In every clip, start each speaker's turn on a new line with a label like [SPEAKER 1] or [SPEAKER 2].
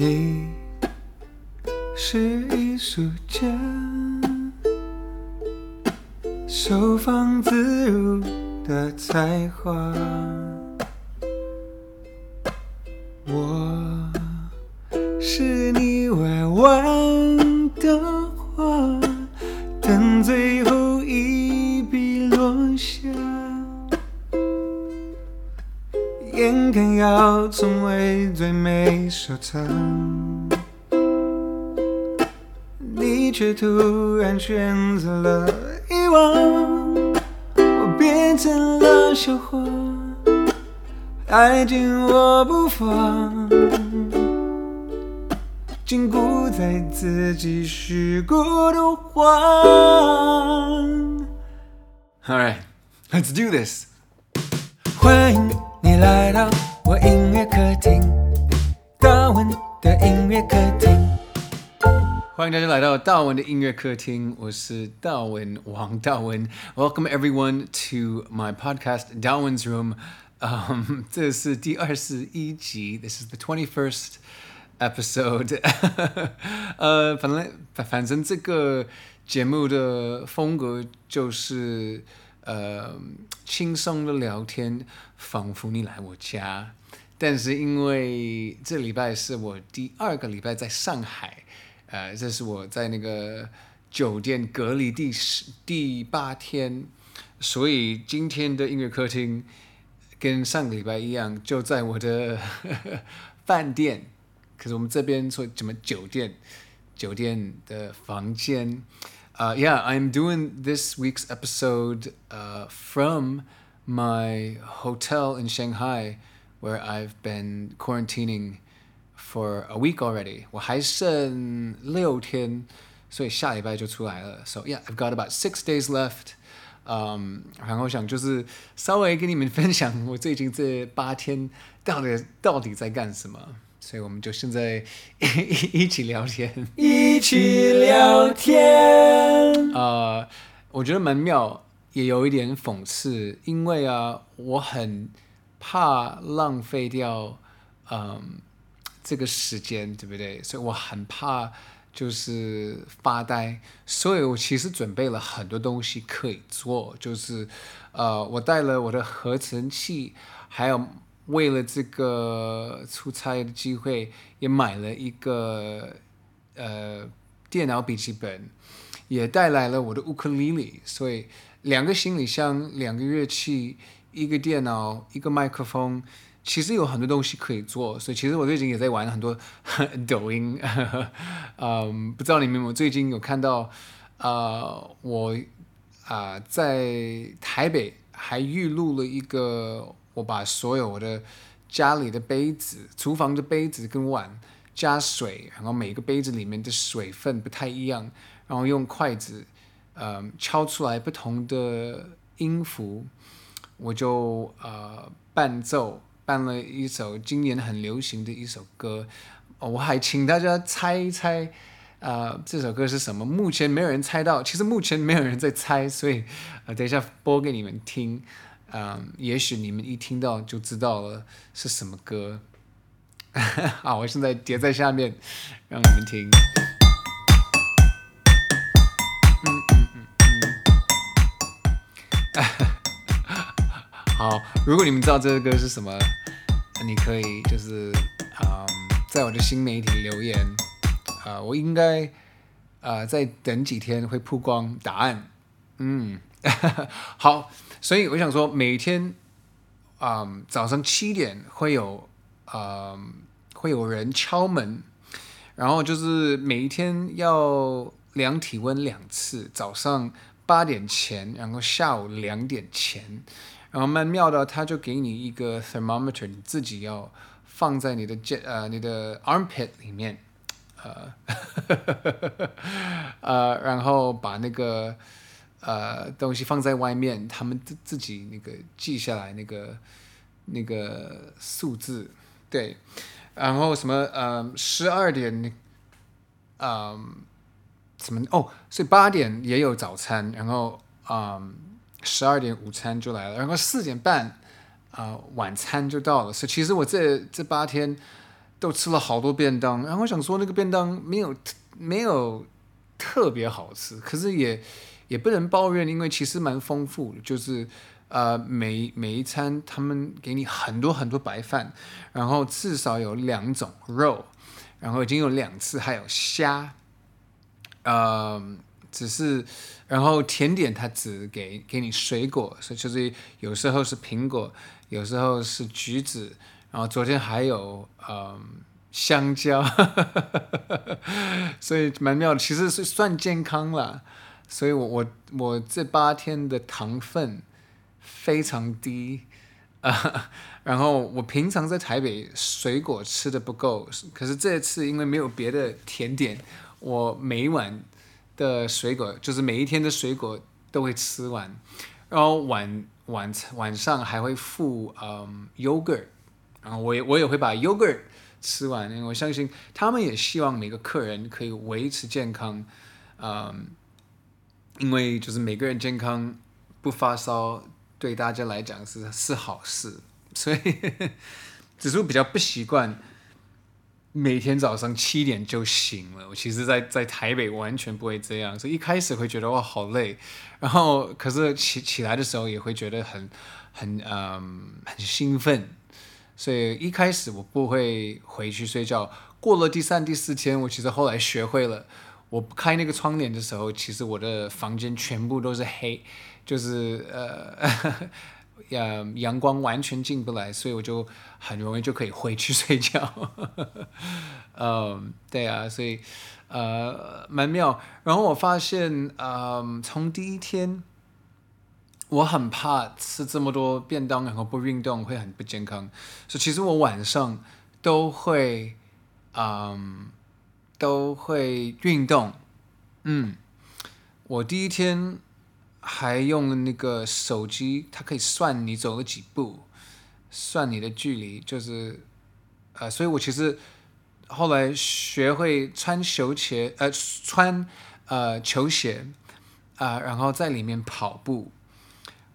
[SPEAKER 1] 你是艺术家，收放自如的才华。我是你外外美收场。你却突然选择了遗忘，我变成了笑话，爱紧握不放，禁锢在自己虚构的谎。All right, let's do this. 欢迎你来到我音乐客厅，大文的音乐客厅。欢迎大家来到大文的音乐客厅，我是大文王大文。Welcome everyone to my podcast, Darwin's Room. Um, 这是第二十一集，This is the twenty-first episode. 呃，反正反正这个节目的风格就是呃轻松的聊天，仿佛你来我家。但是因为这礼拜是我第二个礼拜在上海。呃，这是我在那个酒店隔离第十第八天，所以今天的音乐客厅跟上个礼拜一样，就在我的呵呵饭店。可是我们这边说怎么酒店？酒店的房间。Uh, yeah, I'm doing this week's episode uh, from my hotel in Shanghai, where I've been quarantining. For a week already，我还剩六天，所以下礼拜就出来了。So yeah, I've got about six days left. Um, 然后想就是稍微跟你们分享我最近这八天到底到底在干什么。所以我们就现在一,一起聊天，一起聊天。啊，uh, 我觉得蛮妙，也有一点讽刺，因为啊，我很怕浪费掉，嗯、这个时间对不对？所以我很怕就是发呆，所以我其实准备了很多东西可以做，就是呃，我带了我的合成器，还有为了这个出差的机会，也买了一个呃电脑笔记本，也带来了我的乌克丽丽，所以两个行李箱，两个乐器，一个电脑，一个麦克风。其实有很多东西可以做，所以其实我最近也在玩很多 抖音。嗯，不知道你们有没有最近有看到？呃，我啊、在台北还预录了一个，我把所有我的家里的杯子、厨房的杯子跟碗加水，然后每个杯子里面的水分不太一样，然后用筷子嗯敲出来不同的音符，我就呃伴奏。伴了一首今年很流行的一首歌，我还请大家猜一猜，呃，这首歌是什么？目前没有人猜到，其实目前没有人在猜，所以，呃，等一下播给你们听，嗯、呃，也许你们一听到就知道了是什么歌。好，我现在叠在下面，让你们听。好，如果你们知道这个歌是什么，你可以就是啊、嗯，在我的新媒体留言，啊、呃，我应该啊、呃，再等几天会曝光答案。嗯，好，所以我想说，每天啊、早上七点会有啊、会有人敲门，然后就是每一天要量体温两次，早上八点前，然后下午两点前。然后曼妙的，他就给你一个 thermometer，你自己要放在你的肩呃你的 armpit 里面，呃，呃，然后把那个呃东西放在外面，他们自自己那个记下来那个那个数字，对，然后什么呃十二点，嗯、什么哦，所以八点也有早餐，然后嗯。十二点午餐就来了，然后四点半，啊、呃，晚餐就到了。所以其实我这这八天，都吃了好多便当，然后我想说那个便当没有没有特别好吃，可是也也不能抱怨，因为其实蛮丰富的，就是呃每每一餐他们给你很多很多白饭，然后至少有两种肉，然后已经有两次还有虾，呃只是然后甜点它只给给你水果，所以就是有时候是苹果，有时候是橘子。然后昨天还有嗯香蕉，所以蛮妙的，其实是算健康了。所以我我我这八天的糖分非常低啊。然后我平常在台北水果吃的不够，可是这次因为没有别的甜点，我每晚的水果就是每一天的水果都会吃完，然后晚晚餐晚上还会附嗯 yogurt。然后我也我也会把 yogurt 吃完，因为我相信他们也希望每个客人可以维持健康，嗯，因为就是每个人健康不发烧对大家来讲是是好事，所以只是我比较不习惯每天早上七点就醒了。我其实在在台北完全不会这样，所以一开始会觉得哇好累，然后可是起起来的时候也会觉得很很嗯很兴奋。所以一开始我不会回去睡觉，过了第三、第四天，我其实后来学会了，我不开那个窗帘的时候，其实我的房间全部都是黑，就是呃，呃，阳光完全进不来，所以我就很容易就可以回去 睡觉。嗯，对啊，所以呃蛮妙。然后我发现，嗯，从第一天。我很怕吃这么多便当，然后不运动会很不健康，所以其实我晚上都会，嗯，都会运动。嗯，我第一天还用那个手机，它可以算你走了几步，算你的距离，就是，呃，所以我其实后来学会穿球鞋，呃，穿呃球鞋，啊，然后在里面跑步。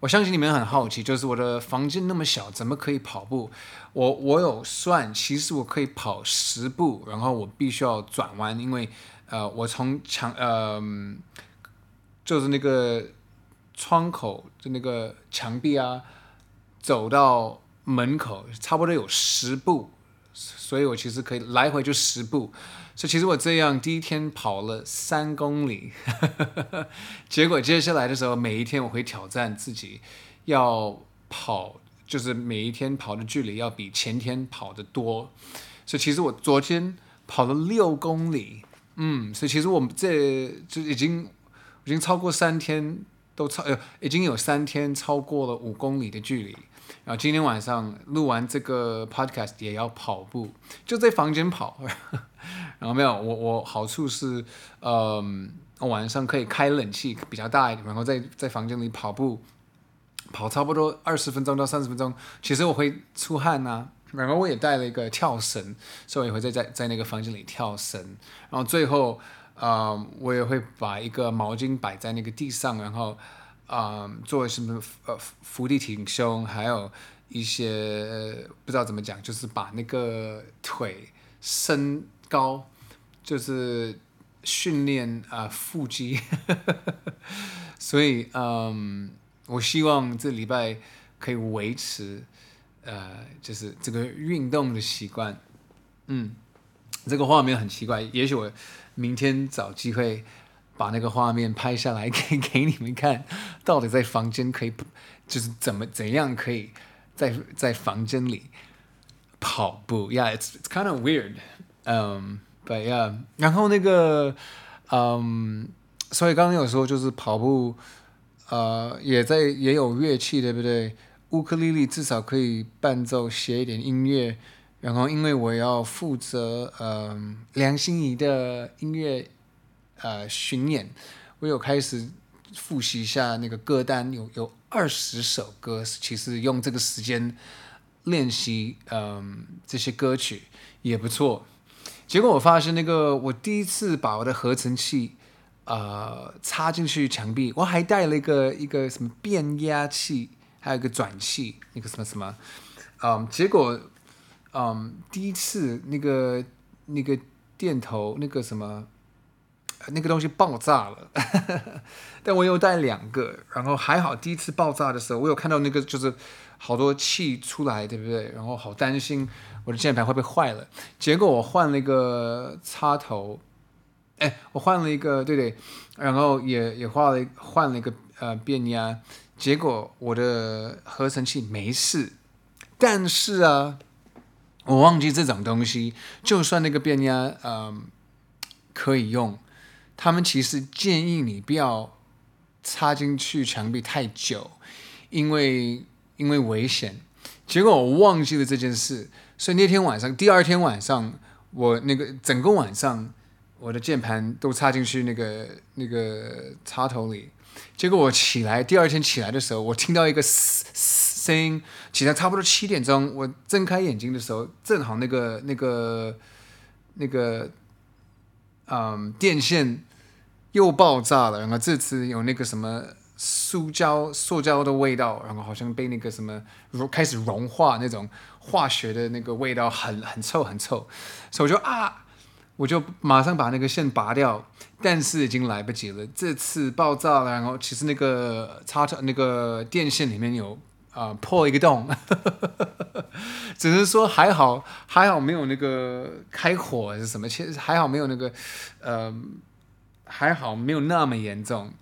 [SPEAKER 1] 我相信你们很好奇，就是我的房间那么小，怎么可以跑步？我我有算，其实我可以跑十步，然后我必须要转弯，因为呃，我从墙呃，就是那个窗口就那个墙壁啊，走到门口差不多有十步，所以我其实可以来回就十步。所以其实我这样第一天跑了三公里，结果接下来的时候，每一天我会挑战自己，要跑，就是每一天跑的距离要比前天跑的多。所以其实我昨天跑了六公里，嗯，所以其实我们这就已经已经超过三天都超呃，已经有三天超过了五公里的距离。然后今天晚上录完这个 podcast 也要跑步，就在房间跑。然后没有我我好处是，嗯，晚上可以开冷气比较大一点，然后在在房间里跑步，跑差不多二十分钟到三十分钟。其实我会出汗呐、然后我也带了一个跳绳，所以我也会在在在那个房间里跳绳。然后最后，啊，我也会把一个毛巾摆在那个地上，然后。啊、做什么呃伏地挺胸，还有一些、不知道怎么讲，就是把那个腿伸高，就是训练啊、腹肌。所以嗯，我希望这礼拜可以维持呃，就是这个运动的习惯。嗯，这个画面很奇怪，也许我明天找机会。把那个画面拍下来给 给你们看，到底在房间可以，就是怎么怎样可以在在房间里跑步？Yeah，it's it's kind of weird. Um, but yeah. 然后那个，嗯，所以刚刚有说就是跑步，呃，也在也有乐器，对不对？乌克丽丽至少可以伴奏写一点音乐。然后因为我要负责，嗯，梁心颐的音乐。呃，巡演，我有开始复习一下那个歌单，有有二十首歌，其实用这个时间练习，嗯、这些歌曲也不错。结果我发现，那个我第一次把我的合成器，呃，插进去墙壁，我还带了一个一个什么变压器，还有一个转器，那个什么什么，嗯，结果，嗯，第一次那个那个电头那个什么那个东西爆炸了，但我有带两个，然后还好第一次爆炸的时候，我有看到那个就是好多气出来，对不对？然后好担心我的键盘会不会坏了，结果我换了一个插头，哎，我换了一个，对对，然后也也换了换了一个呃变压，结果我的合成器没事，但是啊。我忘记这种东西，就算那个变压，嗯、可以用，他们其实建议你不要插进去墙壁太久，因为因为危险。结果我忘记了这件事，所以那天晚上，第二天晚上，我那个整个晚上，我的键盘都插进去那个那个插头里。结果我起来，第二天起来的时候，我听到一个嘶嘶。声音起来差不多七点钟，我睁开眼睛的时候，正好那个那个那个嗯电线又爆炸了，然后这次有那个什么塑胶塑胶的味道，然后好像被那个什么融开始融化那种化学的那个味道很很臭很臭，所以我就啊，我就马上把那个线拔掉，但是已经来不及了，这次爆炸了，然后其实那个插头那个电线里面有。啊、破一个洞，只是说还好，还好没有那个开火还是什么，其实还好没有那个，呃，还好没有那么严重。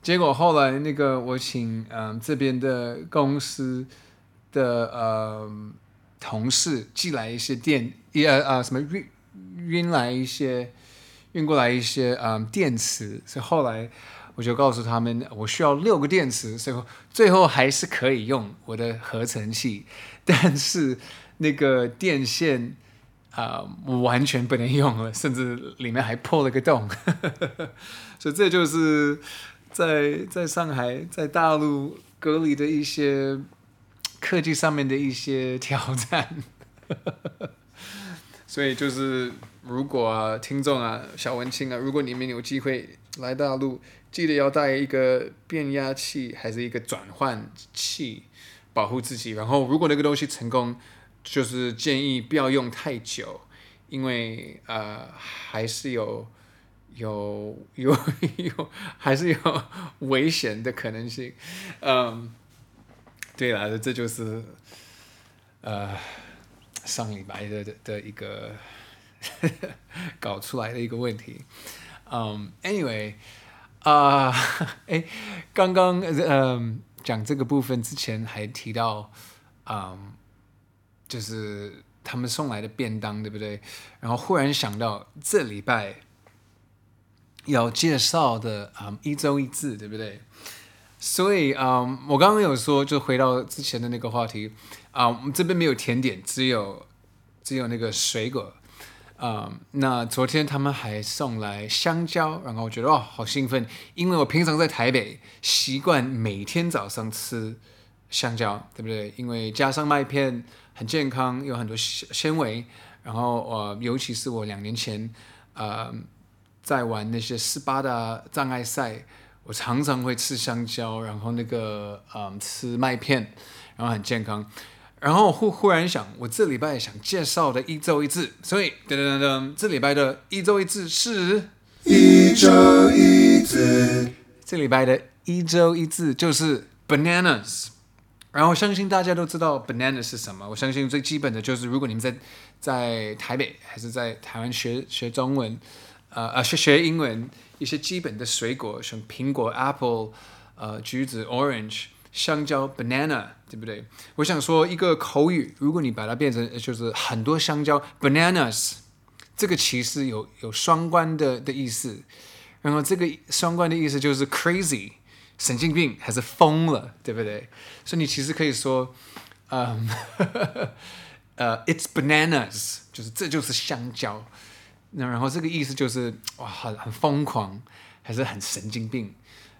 [SPEAKER 1] 结果后来那个我请嗯、这边的公司的呃同事寄来一些电，呃呃什么运运来一些运过来一些嗯、电池，所以后来。我就告诉他们，我需要六个电池，最后最后还是可以用我的合成器，但是那个电线啊、呃，完全不能用了，甚至里面还破了个洞，所以这就是在在上海在大陆隔离的一些科技上面的一些挑战，所以就是如果啊，听众啊，小文青啊，如果你们有机会来大陆。记得要带一个变压器，还是一个转换器，保护自己。然后，如果那个东西成功，就是建议不要用太久，因为呃，还是有有有有，还是有危险的可能性。嗯，对了，这就是呃上礼拜的的的一个 搞出来的一个问题。嗯，anyway。啊，哎、刚刚嗯讲这个部分之前还提到，嗯，就是他们送来的便当，对不对？然后忽然想到这礼拜要介绍的嗯一周一字，对不对？所以嗯，我刚刚有说，就回到之前的那个话题啊，我们这边没有甜点，只有只有那个水果。啊、嗯，那昨天他们还送来香蕉，然后我觉得哦，好兴奋，因为我平常在台北习惯每天早上吃香蕉，对不对？因为加上麦片很健康，有很多纤纤维。然后呃，尤其是我两年前呃在玩那些斯巴达障碍赛，我常常会吃香蕉，然后那个嗯吃麦片，然后很健康。然后忽忽然想，我这礼拜想介绍的一周一字，所以噔噔噔噔，这礼拜的一周一字是一周一字。这礼拜的一周一字就是 bananas。然后相信大家都知道 bananas 是什么。我相信最基本的就是，如果你们在在台北还是在台湾学学中文，呃呃学学英文，一些基本的水果，像苹果 apple，呃橘子 orange。香蕉 banana 对不对？我想说一个口语，如果你把它变成就是很多香蕉 bananas，这个其实有有双关的的意思。然后这个双关的意思就是 crazy 神经病还是疯了，对不对？所以你其实可以说，嗯，呃，it's bananas，就是这就是香蕉。那然后这个意思就是哇，很很疯狂，还是很神经病。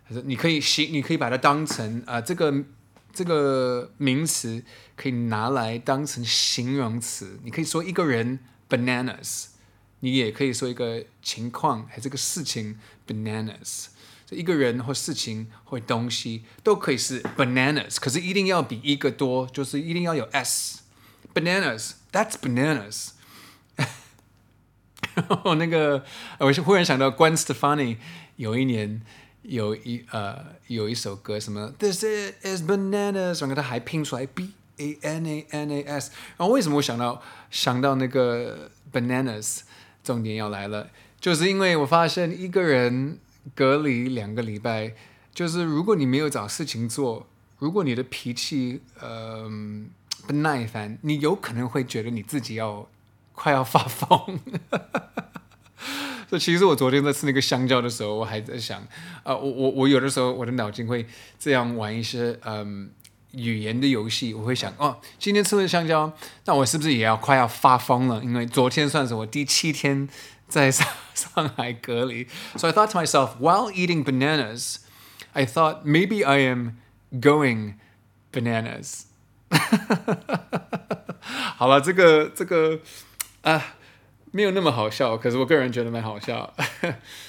[SPEAKER 1] 还是你可以形，你可以把它当成啊、这个这个名词可以拿来当成形容词。你可以说一个人 bananas，你也可以说一个情况还这个事情 bananas。这一个人或事情或东西都可以是 bananas，可是一定要比一个多，就是一定要有 s bananas，that's bananas。然 后那个，我是忽然想到，Gwen Stefani 有一年有一呃有一首歌，什么 This is bananas，然后他还拼出来 B A N A N A S。然后为什么我想到想到那个 bananas？重点要来了，就是因为我发现一个人隔离两个礼拜，就是如果你没有找事情做，如果你的脾气呃不耐烦，你有可能会觉得你自己要。快要发疯，所以其实我昨天在吃那个香蕉的时候，我还在想，啊、呃，我我我有的时候我的脑筋会这样玩一些嗯语言的游戏，我会想，哦，今天吃了香蕉，那我是不是也要快要发疯了？因为昨天算是我第七天在上 上海隔离，so I thought to myself while eating bananas, I thought maybe I am going bananas。好了，这个这个。啊，没有那么好笑，可是我个人觉得蛮好笑。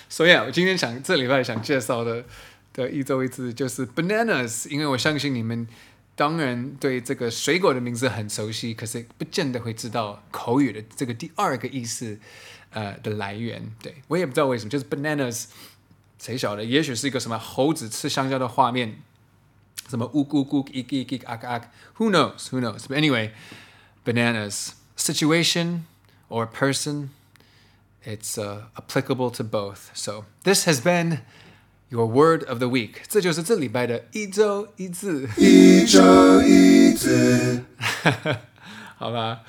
[SPEAKER 1] 所以啊，我今天想这礼拜想介绍的的一周一次就是 bananas，因为我相信你们当然对这个水果的名字很熟悉，可是不见得会知道口语的这个第二个意思呃的来源。对，我也不知道为什么，就是 bananas，谁晓得？也许是一个什么猴子吃香蕉的画面，什么呜咕咕咿咿咿啊啊，Who knows？Who knows？But anyway，bananas situation。Or person, it's uh, applicable to both. So this has been your word of the week. 这就是这礼拜的一周一字。一周一字。好吧，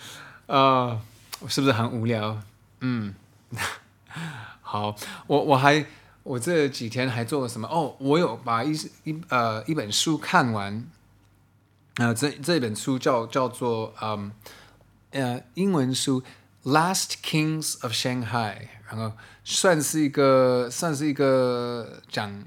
[SPEAKER 1] 呃，我是不是很无聊？嗯，好，我我还我这几天还做了什么？哦，我有把一一呃一本书看完。呃，这这本书叫叫做嗯呃英文书。Last Kings of Shanghai，然后算是一个算是一个讲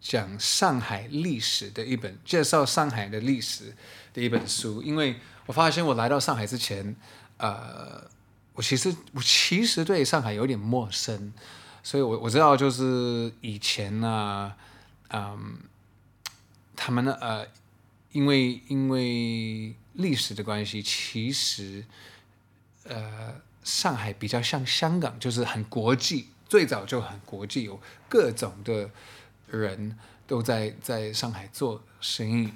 [SPEAKER 1] 讲上海历史的一本，介绍上海的历史的一本书。因为我发现我来到上海之前，呃，我其实我其实对上海有点陌生，所以我我知道就是以前呢，嗯，他们呢呃，因为因为历史的关系，其实呃。上海比较像香港，就是很国际，最早就很国际，有各种的人都在在上海做生意，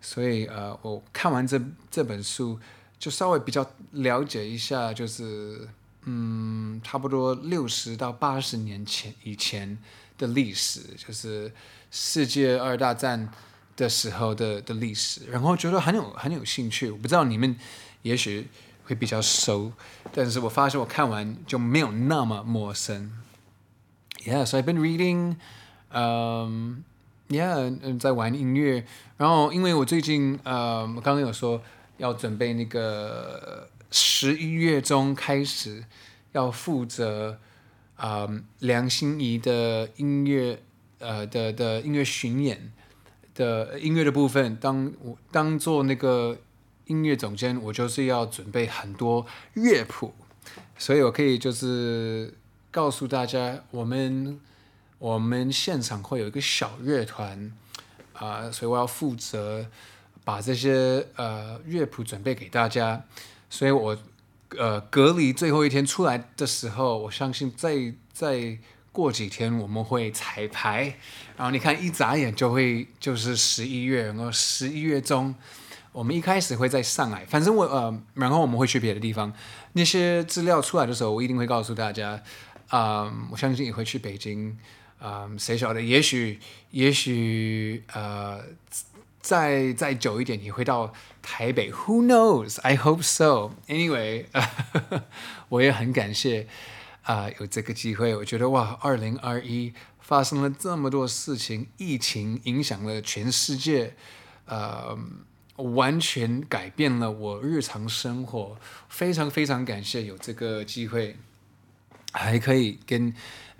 [SPEAKER 1] 所以呃，我看完这这本书，就稍微比较了解一下，就是嗯，差不多六十到八十年前以前的历史，就是世界二大战的时候的的历史，然后觉得很有很有兴趣。我不知道你们也许。会比较熟，但是我发现我看完就没有那么陌生。Yes, I've been reading, um, yeah, 在玩音乐。然后因为我最近，呃，我刚刚有说要准备那个十一月中开始要负责，啊、呃，梁心颐的音乐，呃的的音乐巡演的音乐的部分，当我当做那个。音乐总监，我就是要准备很多乐谱，所以我可以就是告诉大家，我们我们现场会有一个小乐团啊、所以我要负责把这些呃乐谱准备给大家。所以我呃隔离最后一天出来的时候，我相信再再过几天我们会彩排，然后你看一眨眼就会就是十一月，然后十一月中。我们一开始会在上海，反正我呃，然后我们会去别的地方。那些资料出来的时候，我一定会告诉大家。啊、我相信也会去北京。啊、谁晓得？也许，也许呃，再再久一点你会到台北。Who knows? I hope so. Anyway，我也很感谢啊、有这个机会。我觉得哇，二零二一发生了这么多事情，疫情影响了全世界。呃。完全改变了我日常生活，非常非常感谢有这个机会，还可以跟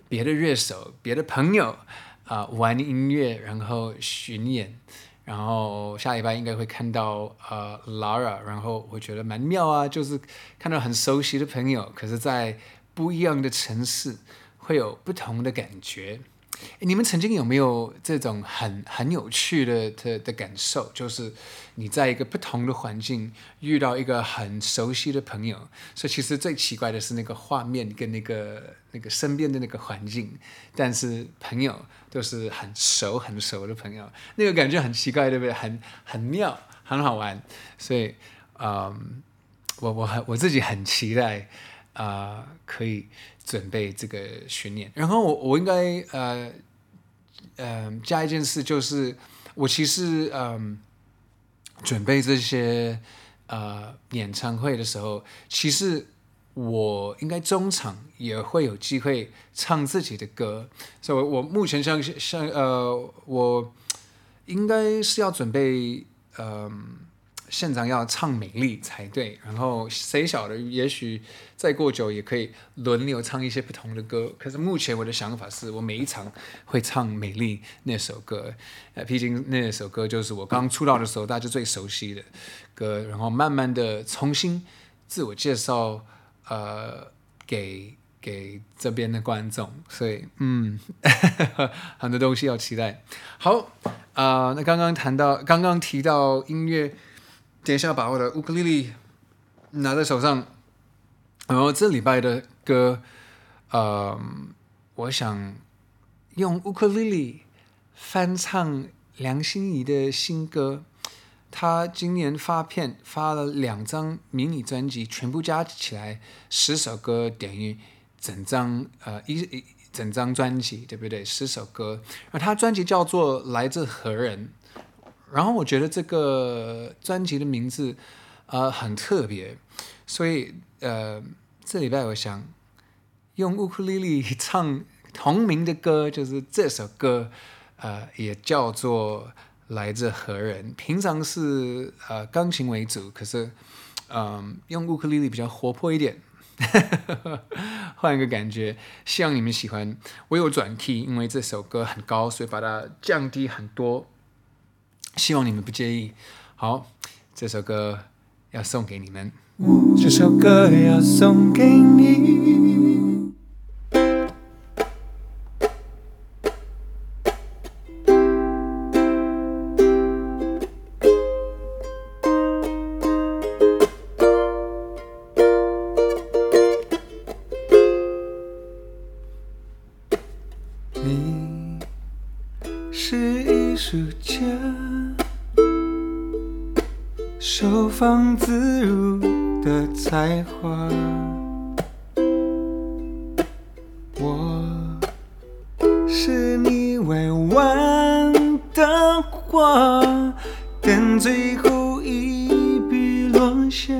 [SPEAKER 1] 别的乐手、别的朋友啊、玩音乐，然后巡演，然后下礼拜应该会看到呃 Lara，然后我觉得蛮妙啊，就是看到很熟悉的朋友，可是在不一样的城市会有不同的感觉，你们曾经有没有这种很很有趣的的的感受？就是你在一个不同的环境遇到一个很熟悉的朋友，所以其实最奇怪的是那个画面跟那个那个身边的那个环境，但是朋友都是很熟很熟的朋友，那个感觉很奇怪，对不对？很很妙，很好玩。所以，嗯，我我很我自己很期待。啊、可以准备这个训练，然后我我应该呃呃加一件事，就是我其实嗯、呃、准备这些呃演唱会的时候，其实我应该中场也会有机会唱自己的歌，所以我目前像像呃我应该是要准备嗯。现场要唱美丽才对，然后谁晓得，也许再过久也可以轮流唱一些不同的歌。可是目前我的想法是我每一场会唱美丽那首歌，呃，毕竟那首歌就是我刚出道的时候大家最熟悉的歌，然后慢慢的重新自我介绍，呃，给给这边的观众，所以嗯，很多东西要期待。好，啊、那刚刚谈到，刚刚提到音乐。等一下，把我的乌克丽丽拿在手上，然后这礼拜的歌，呃，我想用乌克丽丽翻唱梁心颐的新歌。她今年发片发了两张迷你专辑，全部加起来十首歌，等于整张呃一一整张专辑，对不对？十首歌，而她专辑叫做《来自何人》。然后我觉得这个专辑的名字，呃，很特别，所以呃，这礼拜我想用乌克丽丽唱同名的歌，就是这首歌，呃，也叫做《来自何人》。平常是呃钢琴为主，可是嗯、用乌克丽丽比较活泼一点，换一个感觉，希望你们喜欢。我有转 key，因为这首歌很高，所以把它降低很多。希望你们不介意。好，这首歌要送给你们。这首歌要送给你。才华，我是你未完的话，等最后一笔落下，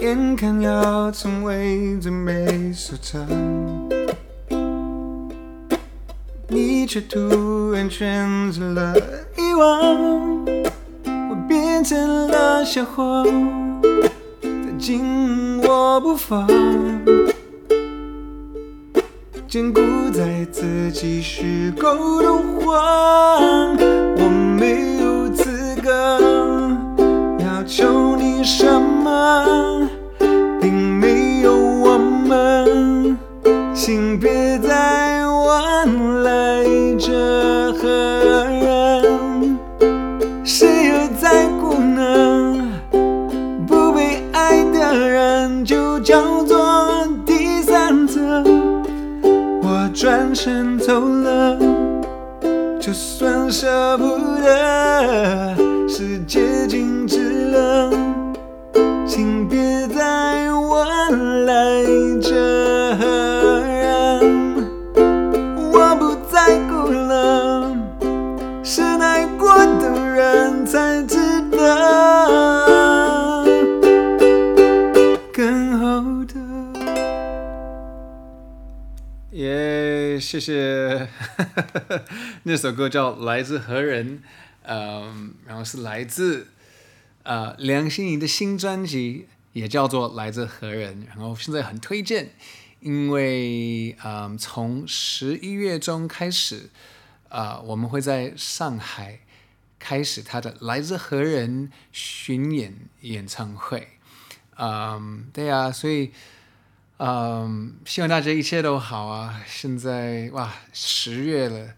[SPEAKER 1] 眼看要成为最美收场，你却突然选择了。遗忘成了笑话，再紧握不放，坚固在自己虚构的谎。我没有资格要求你什么，并没有我们，请别就叫做第三者，我转身走了，就算舍不得，世界静止了，请别再谢谢，那首歌叫《来自何人》，嗯，然后是来自呃梁心颐的新专辑，也叫做《来自何人》，然后现在很推荐，因为嗯，从十一月中开始，啊、我们会在上海开始他的《来自何人》巡演演唱会，嗯，对呀、啊，所以。嗯，希望大家一切都好啊！现在哇，十月了，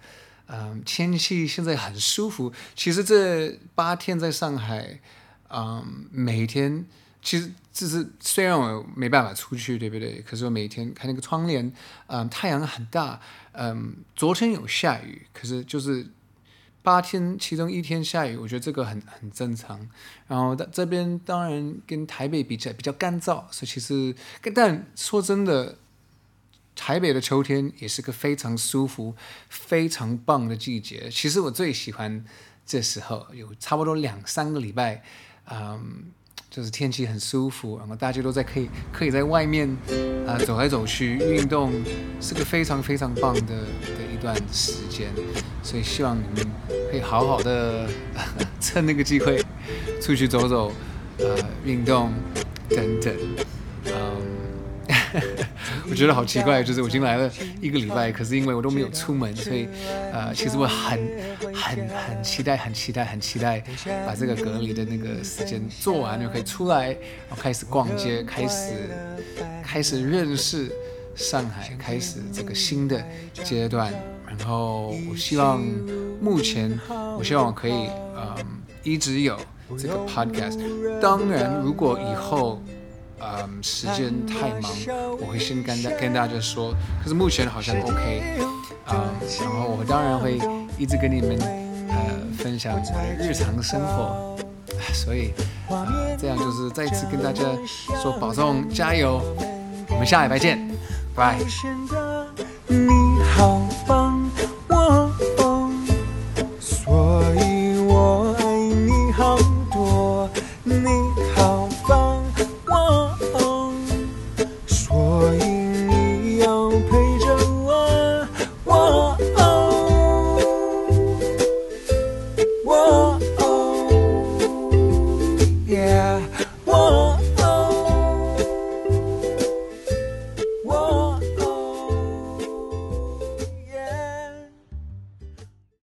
[SPEAKER 1] 嗯，天气现在很舒服。其实这八天在上海，嗯，每天其实就是虽然我没办法出去，对不对？可是我每天看那个窗帘，嗯，太阳很大，嗯，昨天有下雨，可是就是。八天，其中一天下雨，我觉得这个很很正常。然后这边当然跟台北比起来比较干燥，所以其实，但说真的，台北的秋天也是个非常舒服、非常棒的季节。其实我最喜欢这时候，有差不多两三个礼拜，嗯，就是天气很舒服，然后大家都在可以可以在外面啊、走来走去运动，是个非常非常棒的的一段时间。所以希望你们。可以好好的 趁那个机会出去走走，呃，运动等等。嗯，我觉得好奇怪，就是我已经来了一个礼拜，可是因为我都没有出门，所以呃，其实我很很很期待，很期待，很期待把这个隔离的那个时间做完，就可以出来，然后开始逛街，开始开始认识上海，开始这个新的阶段。然后我希望。目前，我希望我可以，嗯，一直有这个 podcast。当然，如果以后，嗯，时间太忙，我会先跟大跟大家说。可是目前好像 OK，嗯，然后我当然会一直跟你们，呃，分享我的日常生活。所以，呃，这样就是再一次跟大家说保重，加油，我们下礼拜见，拜。